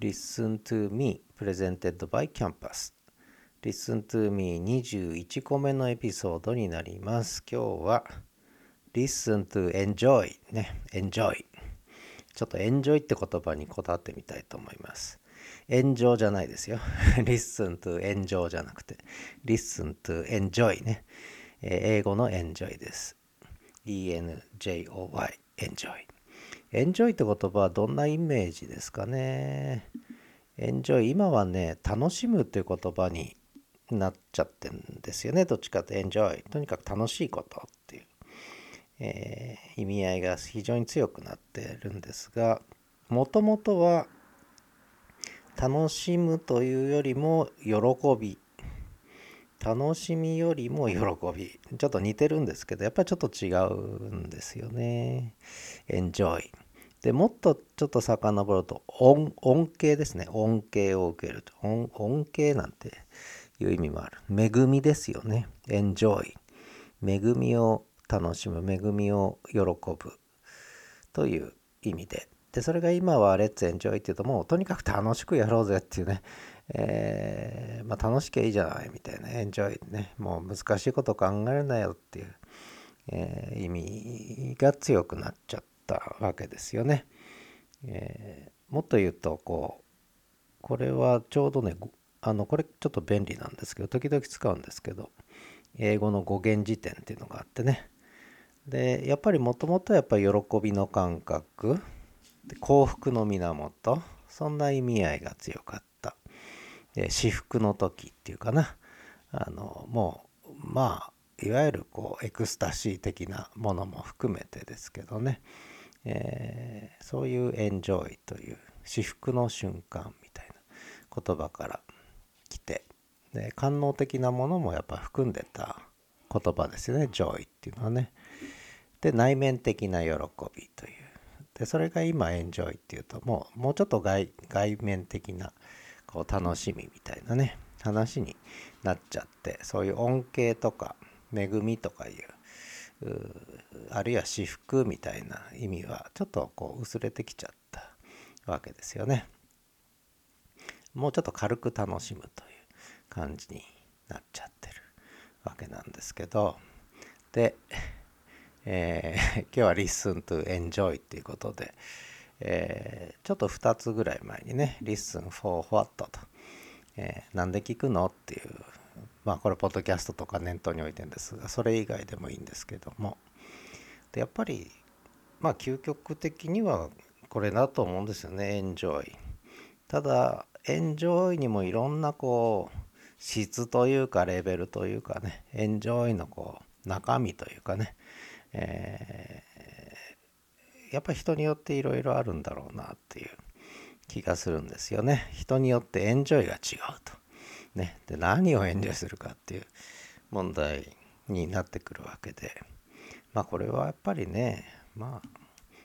Listen to Me Presented by Campus Listen to Me 21個目のエピソードになります今日は Listen to Enjoy ね Enjoy ちょっと Enjoy って言葉にこだわってみたいと思います炎上じゃないですよ Listen to 炎上じゃなくて Listen to Enjoy ね、英語の Enjoy です E-N-J-O-Y Enjoy エンジョイって言葉はどんなイメージですかね？エンジョイ今はね楽しむっていう言葉になっちゃってるんですよね。どっちかとエンジョイとにかく楽しいことっていう、えー、意味合いが非常に強くなってるんですがもともとは楽しむというよりも喜び。楽しみよりも喜び。ちょっと似てるんですけどやっぱりちょっと違うんですよね。Enjoy でもっとちょっと遡ると恩恩恵ですね。恩恵を受ける恩恩恵なんていう意味もある。恵みですよね。enjoy 恵みを楽しむ。恵みを喜ぶ。という意味で。でそれが今は let's enjoy っていうともうとにかく楽しくやろうぜっていうね。えー、まあ、楽しきゃいいじゃないみたいな、エンジョイね、もう難しいこと考えるなよっていう、えー、意味が強くなっちゃったわけですよね。えー、もっと言うと、こう、これはちょうどね、あの、これちょっと便利なんですけど、時々使うんですけど、英語の語源辞典っていうのがあってね。で、やっぱりもともとやっぱり喜びの感覚、幸福の源、そんな意味合いが強かった。至福の時っていうかなあのもうまあいわゆるこうエクスタシー的なものも含めてですけどね、えー、そういうエンジョイという至福の瞬間みたいな言葉から来てで官能的なものもやっぱ含んでた言葉ですよね。 joy っていうのはね。で内面的な喜びという。でそれが今エンジョイっていうともうもうちょっと外外面的なこう楽しみみたいなね話になっちゃってそういう恩恵とか恵みとかいうあるいは私服みたいな意味はちょっとこう薄れてきちゃったわけですよね。もうちょっと軽く楽しむという感じになっちゃってるわけなんですけど。で、えー、今日は Listen to Enjoy っていうことで、えー、ちょっと2つぐらい前にね、Listen for What と、えー、なんで聞くの？っていう、まあこれ、ポッドキャストとか念頭に置いてるんですが、それ以外でもいいんですけども、でやっぱり、まあ究極的にはこれだと思うんですよね、エンジョイ。ただ、エンジョイにもいろんなこう、質というかレベルというかね、エンジョイのこう、中身というかね、えやっぱ人によっていろいろあるんだろうなっていう気がするんですよね。人によってエンジョイが違うと。ね。で、何をエンジョイするかっていう問題になってくるわけで。まあこれはやっぱりね、まあ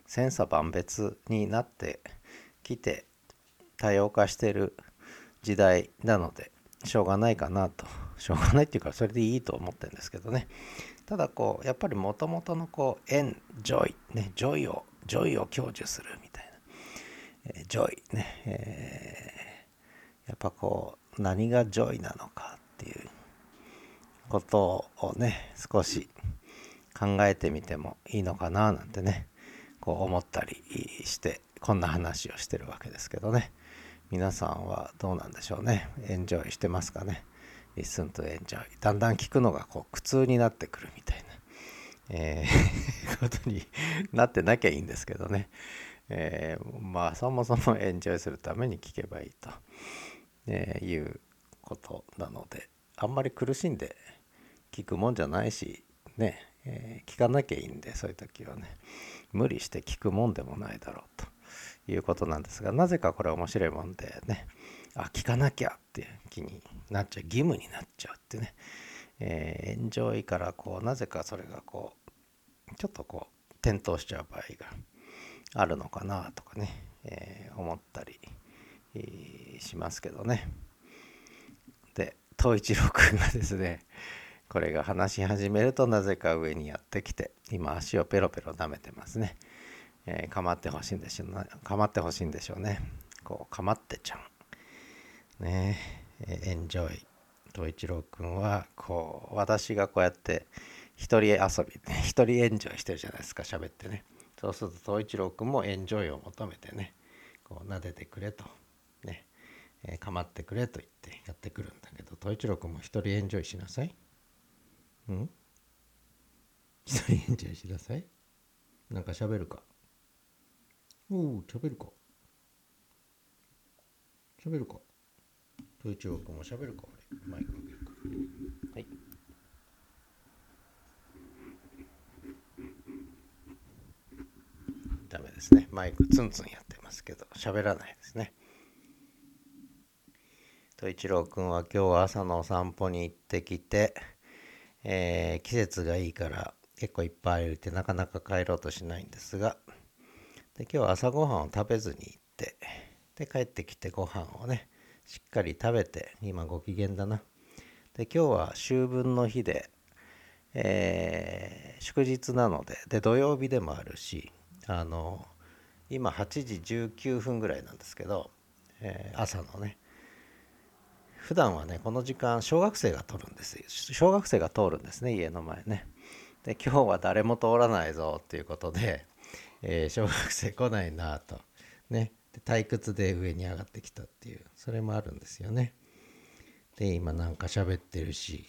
千差万別になってきて多様化してる時代なのでしょうがないかなとしょうがないっていうかそれでいいと思ってるんですけどねただこうやっぱりもともとのこうエンジョイね joy を joy を享受するみたいな、え、 joy ね、えー、やっぱこう何が joy なのかっていうことをね少し考えてみてもいいのかななんてねこう思ったりしてこんな話をしてるわけですけどね。皆さんはどうなんでしょうね。エンジョイしてますかね。Listen to enjoy だんだん聞くのがこう苦痛になってくるみたいな。えー、ことになってなきゃいいんですけどね、えー、まあそもそもエンジョイするために聞けばいいと、えー、いうことなのであんまり苦しんで聞くもんじゃないしね、えー、聞かなきゃいいんでそういう時はね無理して聞くもんでもないだろうということなんですがなぜかこれ面白いもんでねあ聞かなきゃっていう気になっちゃう義務になっちゃうってねえー、エンジョイからこうなぜかそれがこうちょっとこう転倒しちゃう場合があるのかなとかね、しますけどね。で東一郎くんがですねこれが話し始めるとなぜか上にやってきて今足をペロペロ舐めてますね、えー、構ってほしいんでしょうかまってほしいんでしょうね。こうかまってちゃん。ねえエンジョイ。東一郎くんはこう私がこうやって一人遊び一人エンジョイしてるじゃないですか喋ってね。そうすると東一郎くんもエンジョイを求めてねこう撫でてくれと、えー、構ってくれと言ってやってくるんだけど東一郎くんも一人エンジョイしなさい。うん？一人エンジョイしなさい？なんか喋るか？おお喋るか。喋るか。東一郎くんも喋るか俺。マイクあげるからはい。ダメですね。マイクツンツンやってますけど喋らないですねと一郎くんは今日は朝のお散歩に行ってきて、えー、季節がいいから結構いっぱい歩いてなかなか帰ろうとしないんですがで今日は朝ごはんを食べずに行ってで帰ってきてご飯をねしっかり食べて今ご機嫌だな。で今日は秋分の日で、えー、祝日なのでで土曜日でもあるしあの今8時19分ぐらいなんですけど、えー、朝のね普段はねこの時間小学生が通るんです小学生が通るんですね家の前ね。で今日は誰も通らないぞっていうことで、えー、小学生来ないなと。ね。退屈で上に上がってきたっていうそれもあるんですよね。で今なんか喋ってるし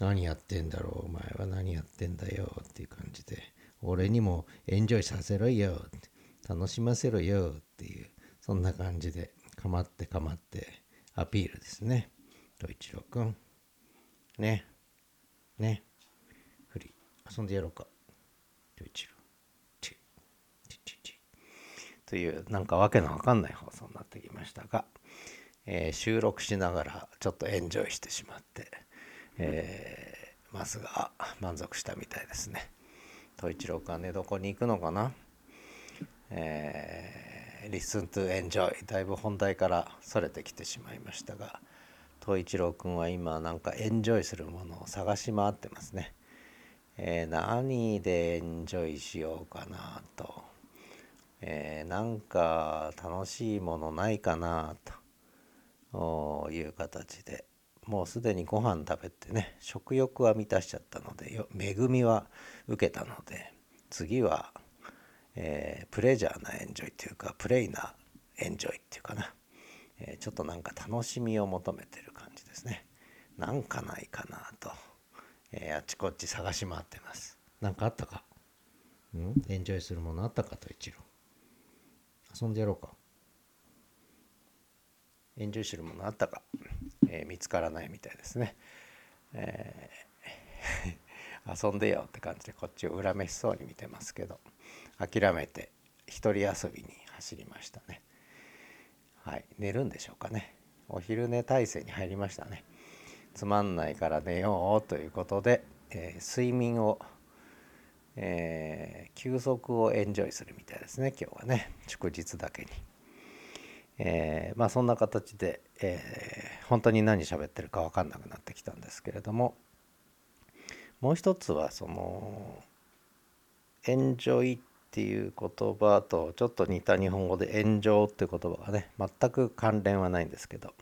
何やってんだろうお前は何やってんだよっていう感じで。俺にもエンジョイさせろよ楽しませろよっていうそんな感じでかまってかまってアピールですね。と一郎くんね。ね。ふり遊んでやろうか。と一郎チチチチというなんかわけのわかんない放送になってきましたが、えー、収録しながらちょっとエンジョイしてしまって、えー、ますが満足したみたいですね。統一郎君は寝床に行くのかな？えー、Listen to Enjoy だいぶ本題からそれてきてしまいましたが統一郎君は今なんかエンジョイするものを探し回ってますね、えー、何でエンジョイしようかなと、えー、なんか楽しいものないかなと。いう形で。もうすでにご飯食べてね食欲は満たしちゃったので恵みは受けたので次は、えー、プレジャーなエンジョイというかプレイなエンジョイっていうかな、えー、ちょっとなんか楽しみを求めてる感じですね。なんかないかなと、えー、あちこち探し回ってます。何かあったか？うん？エンジョイするものあったかと一郎。遊んでやろうか。エンジョイするものあったか、えー、見つからないみたいですね、えー、遊んでよって感じでこっちを恨めしそうに見てますけど。諦めて一人遊びに走りましたねはい寝るんでしょうかね。お昼寝体制に入りましたね。つまんないから寝ようということで、えー、睡眠をえー、休息をエンジョイするみたいですね今日はね。祝日だけに。えー、まあそんな形で、えー、本当に何喋ってるか分かんなくなってきたんですけれどももう一つはそのエンジョイっていう言葉とちょっと似た日本語で炎上っていう言葉がね全く関連はないんですけど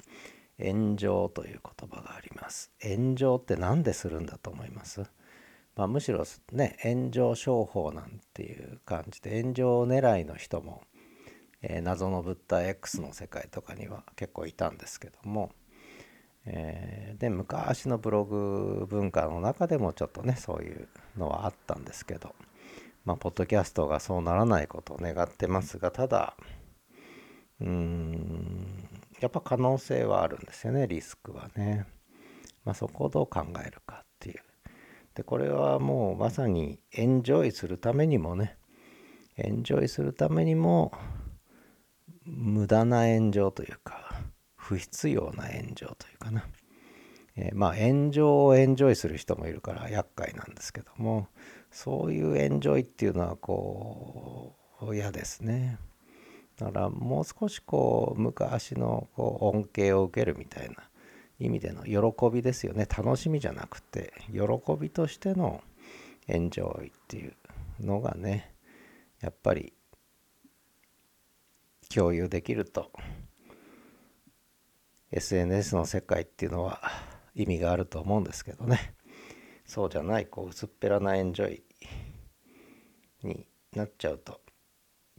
炎上という言葉があります。炎上って何でするんだと思います？まあ、むしろね炎上商法なんていう感じで炎上狙いの人もえー、謎の物体 X の世界とかには結構いたんですけども、えー、で昔のブログ文化の中でもちょっとねそういうのはあったんですけどまあポッドキャストがそうならないことを願ってますがただうーんやっぱ可能性はあるんですよねリスクはね。まあ、そこをどう考えるかっていう。でこれはもうまさにエンジョイするためにもねエンジョイするためにも無駄な炎上というか不必要な炎上というかな、えー、まあ炎上をエンジョイする人もいるから厄介なんですけどもそういうエンジョイっていうのはこう嫌ですね。だからもう少しこう昔のこう恩恵を受けるみたいな意味での喜びですよね。楽しみじゃなくて喜びとしてのエンジョイっていうのがねやっぱり共有できると。SNS の世界っていうのは意味があると思うんですけどね。そうじゃないこう薄っぺらなエンジョイになっちゃうと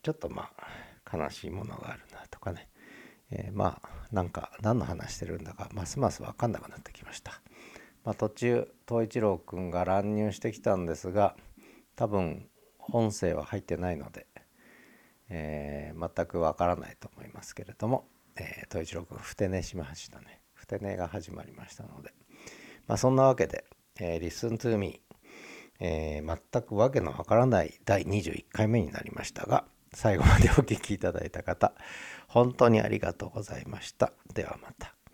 ちょっとまあ悲しいものがあるなとかね、えー、まあなんか何の話してるんだかますます分かんなくなってきました。まあ、途中東一郎くんが乱入してきたんですが多分音声は入ってないので、えー、全くわからないと思いますけれども、えー、一郎くんふて寝しましたね。ふて寝が始まりましたので、まあ、そんなわけで、えー、Listen to me、えー、全くわけのわからない第21回目になりましたが最後までお聴きいただいた方本当にありがとうございました。ではまた。